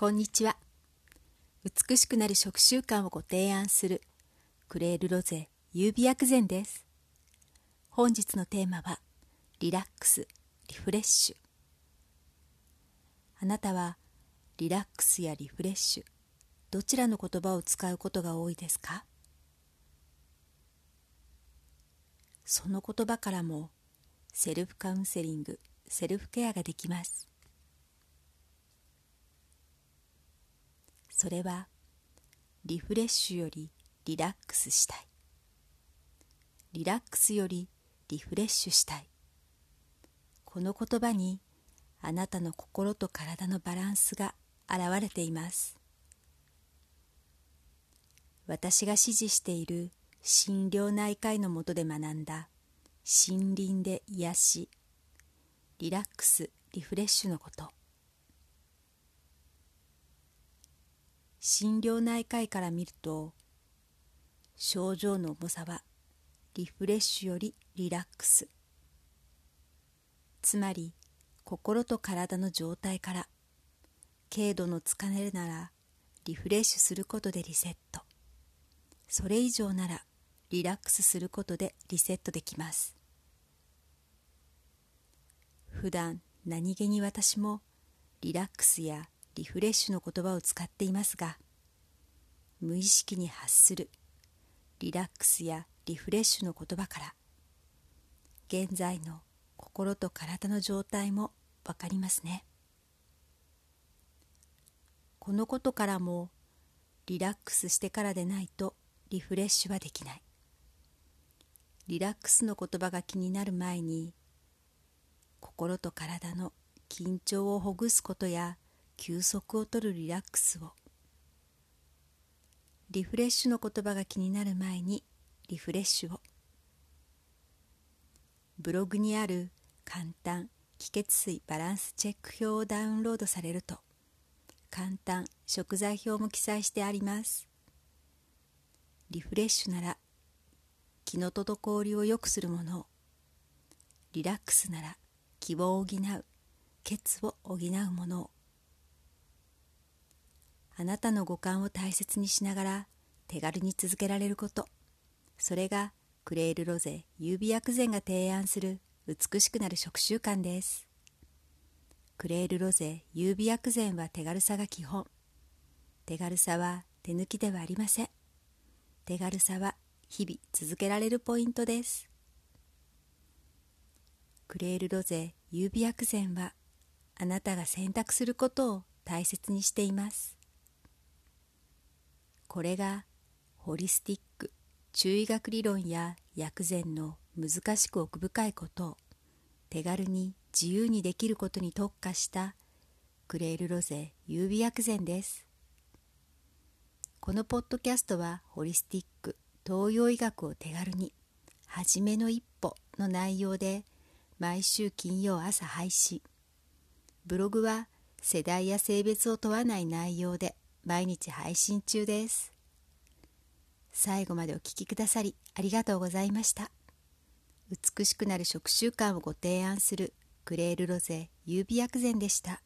こんにちは。美しくなる食習慣をご提案するクレールロゼ優美薬膳です。本日のテーマはリラックスリフレッシュ。あなたはリラックスやリフレッシュどちらの言葉を使うことが多いですか？その言葉からもセルフカウンセリングセルフケアができます。それはリフレッシュよりリラックスしたい。リラックスよりリフレッシュしたい。この言葉にあなたの心と体のバランスが現れています。私が支持している心療内科医のもとで学んだ森林で癒しリラックスリフレッシュのこと。心療内科医から見ると症状の重さはリフレッシュよりリラックス。つまり心と体の状態から軽度の疲れならリフレッシュすることでリセット。それ以上ならリラックスすることでリセットできます。普段何気に私もリラックスやリフレッシュの言葉を使っていますが無意識に発するリラックスやリフレッシュの言葉から現在の心と体の状態もわかりますね。このことからもリラックスしてからでないとリフレッシュはできない。リラックスの言葉が気になる前に心と体の緊張をほぐすことや休息をとるリラックスを。リフレッシュの言葉が気になる前にリフレッシュを。ブログにある簡単気血水バランスチェック表をダウンロードされると簡単食材表も記載してあります。リフレッシュなら気の滞りを良くするものを。リラックスなら気を補う血を補うものを。あなたの五感を大切にしながら手軽に続けられること。それがクレールロゼ優美薬膳が提案する美しくなる食習慣です。クレールロゼ優美薬膳は手軽さが基本。手軽さは手抜きではありません。手軽さは日々続けられるポイントです。クレールロゼ優美薬膳はあなたが選択することを大切にしています。これがホリスティック中医学理論や薬膳の難しく奥深いことを手軽に自由にできることに特化したクレールロゼ優美薬膳です。このポッドキャストはホリスティック東洋医学を手軽に初めの一歩の内容で毎週金曜朝配信。ブログは世代や性別を問わない内容で毎日配信中です。最後までお聴きくださりありがとうございました。美しくなる食習慣をご提案するクレールロゼ優美薬膳でした。